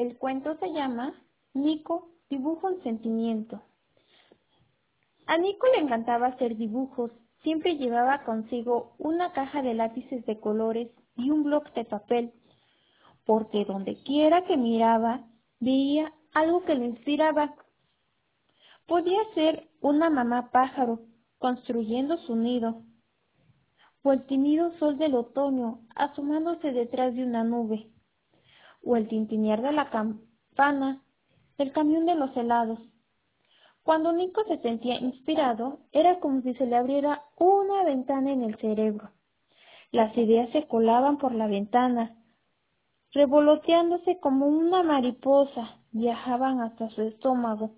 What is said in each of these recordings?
El cuento se llama Nico dibuja un sentimiento. A Nico le encantaba hacer dibujos. Siempre llevaba consigo una caja de lápices de colores y un bloc de papel, porque donde quiera que miraba veía algo que le inspiraba. Podía ser una mamá pájaro construyendo su nido, o el tímido sol del otoño asomándose detrás de una nube, o el tintinear de la campana del camión de los helados. Cuando Nico se sentía inspirado, era como si se le abriera una ventana en el cerebro. Las ideas se colaban por la ventana, revoloteándose como una mariposa, viajaban hasta su estómago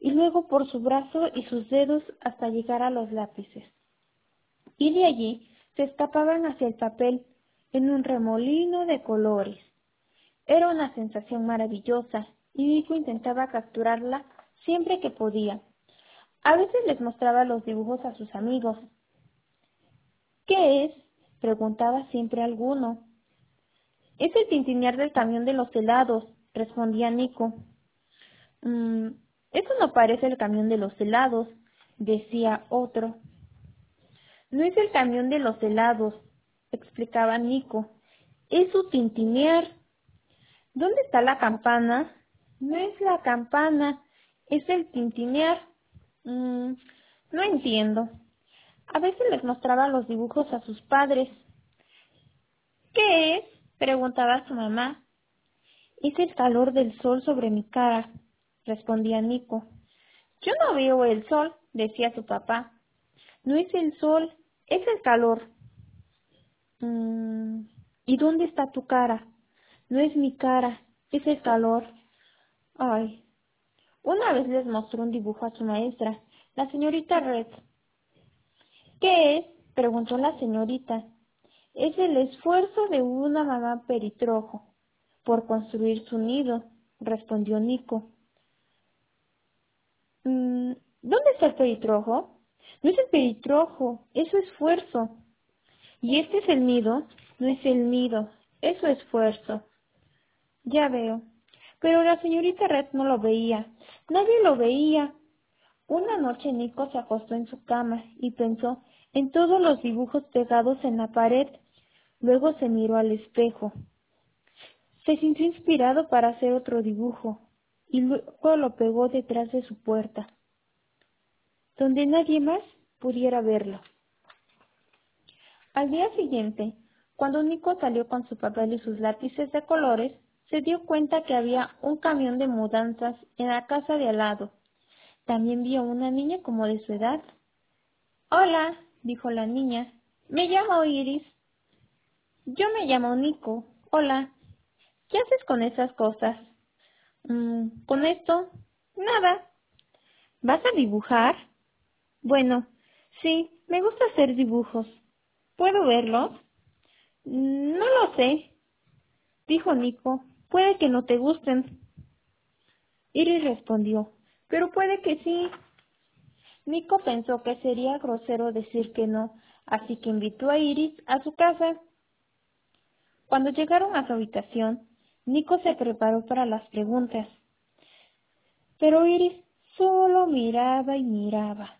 y luego por su brazo y sus dedos hasta llegar a los lápices. Y de allí se escapaban hacia el papel en un remolino de colores. Era una sensación maravillosa y Nico intentaba capturarla siempre que podía. A veces les mostraba los dibujos a sus amigos. ¿Qué es? preguntaba siempre alguno. Es el tintinear del camión de los helados, respondía Nico. Mm, eso no parece el camión de los helados, decía otro. No es el camión de los helados, explicaba Nico. Es su tintinear. ¿Dónde está la campana? No es la campana, es el tintinear. Mm, no entiendo. A veces les mostraba los dibujos a sus padres. ¿Qué es? preguntaba su mamá. Es el calor del sol sobre mi cara, respondía Nico. Yo no veo el sol, decía su papá. No es el sol, es el calor. Mm, ¿Y dónde está tu cara? No es mi cara, es el calor. Ay. Una vez les mostró un dibujo a su maestra, la señorita Red. ¿Qué es? preguntó la señorita. Es el esfuerzo de una mamá peritrojo por construir su nido, respondió Nico. Mm, ¿Dónde está el peritrojo? No es el peritrojo, es su esfuerzo. ¿Y este es el nido? No es el nido, es su esfuerzo. Ya veo. Pero la señorita Red no lo veía. Nadie lo veía. Una noche Nico se acostó en su cama y pensó en todos los dibujos pegados en la pared. Luego se miró al espejo. Se sintió inspirado para hacer otro dibujo y luego lo pegó detrás de su puerta donde nadie más pudiera verlo. Al día siguiente, cuando Nico salió con su papel y sus lápices de colores, se dio cuenta que había un camión de mudanzas en la casa de al lado. También vio una niña como de su edad. Hola, dijo la niña. Me llamo Iris. Yo me llamo Nico. Hola. ¿Qué haces con esas cosas? Mm, ¿Con esto? Nada. ¿Vas a dibujar? Bueno, sí, me gusta hacer dibujos. ¿Puedo verlos? No lo sé, dijo Nico. Puede que no te gusten. Iris respondió, pero puede que sí. Nico pensó que sería grosero decir que no, así que invitó a Iris a su casa. Cuando llegaron a su habitación, Nico se preparó para las preguntas. Pero Iris solo miraba y miraba.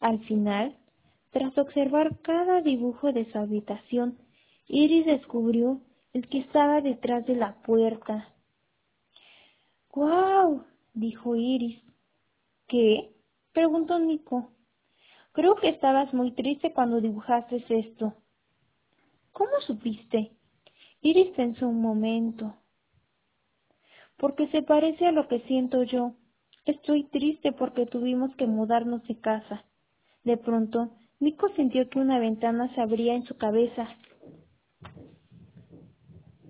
Al final, tras observar cada dibujo de su habitación, Iris descubrió el que estaba detrás de la puerta. ¡Guau! dijo Iris. ¿Qué? preguntó Nico. Creo que estabas muy triste cuando dibujaste esto. ¿Cómo supiste? Iris pensó un momento. Porque se parece a lo que siento yo. Estoy triste porque tuvimos que mudarnos de casa. De pronto, Nico sintió que una ventana se abría en su cabeza.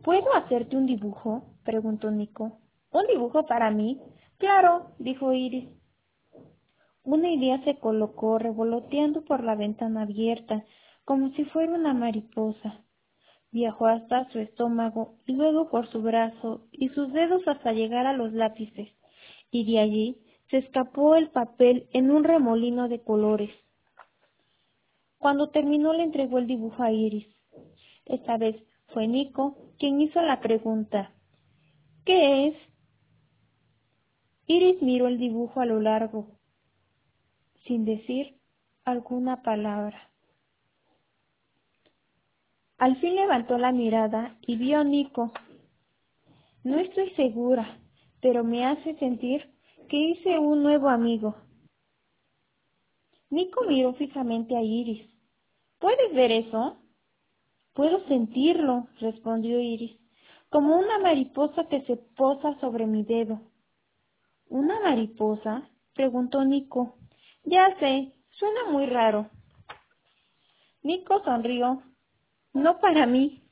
¿Puedo hacerte un dibujo? preguntó Nico. ¿Un dibujo para mí? Claro, dijo Iris. Una idea se colocó revoloteando por la ventana abierta, como si fuera una mariposa. Viajó hasta su estómago y luego por su brazo y sus dedos hasta llegar a los lápices, y de allí se escapó el papel en un remolino de colores. Cuando terminó le entregó el dibujo a Iris. Esta vez fue Nico quien hizo la pregunta. ¿Qué es? Iris miró el dibujo a lo largo, sin decir alguna palabra. Al fin levantó la mirada y vio a Nico. No estoy segura, pero me hace sentir que hice un nuevo amigo. Nico miró fijamente a Iris. ¿Puedes ver eso? Puedo sentirlo, respondió Iris, como una mariposa que se posa sobre mi dedo. ¿Una mariposa? preguntó Nico. Ya sé, suena muy raro. Nico sonrió. No para mí.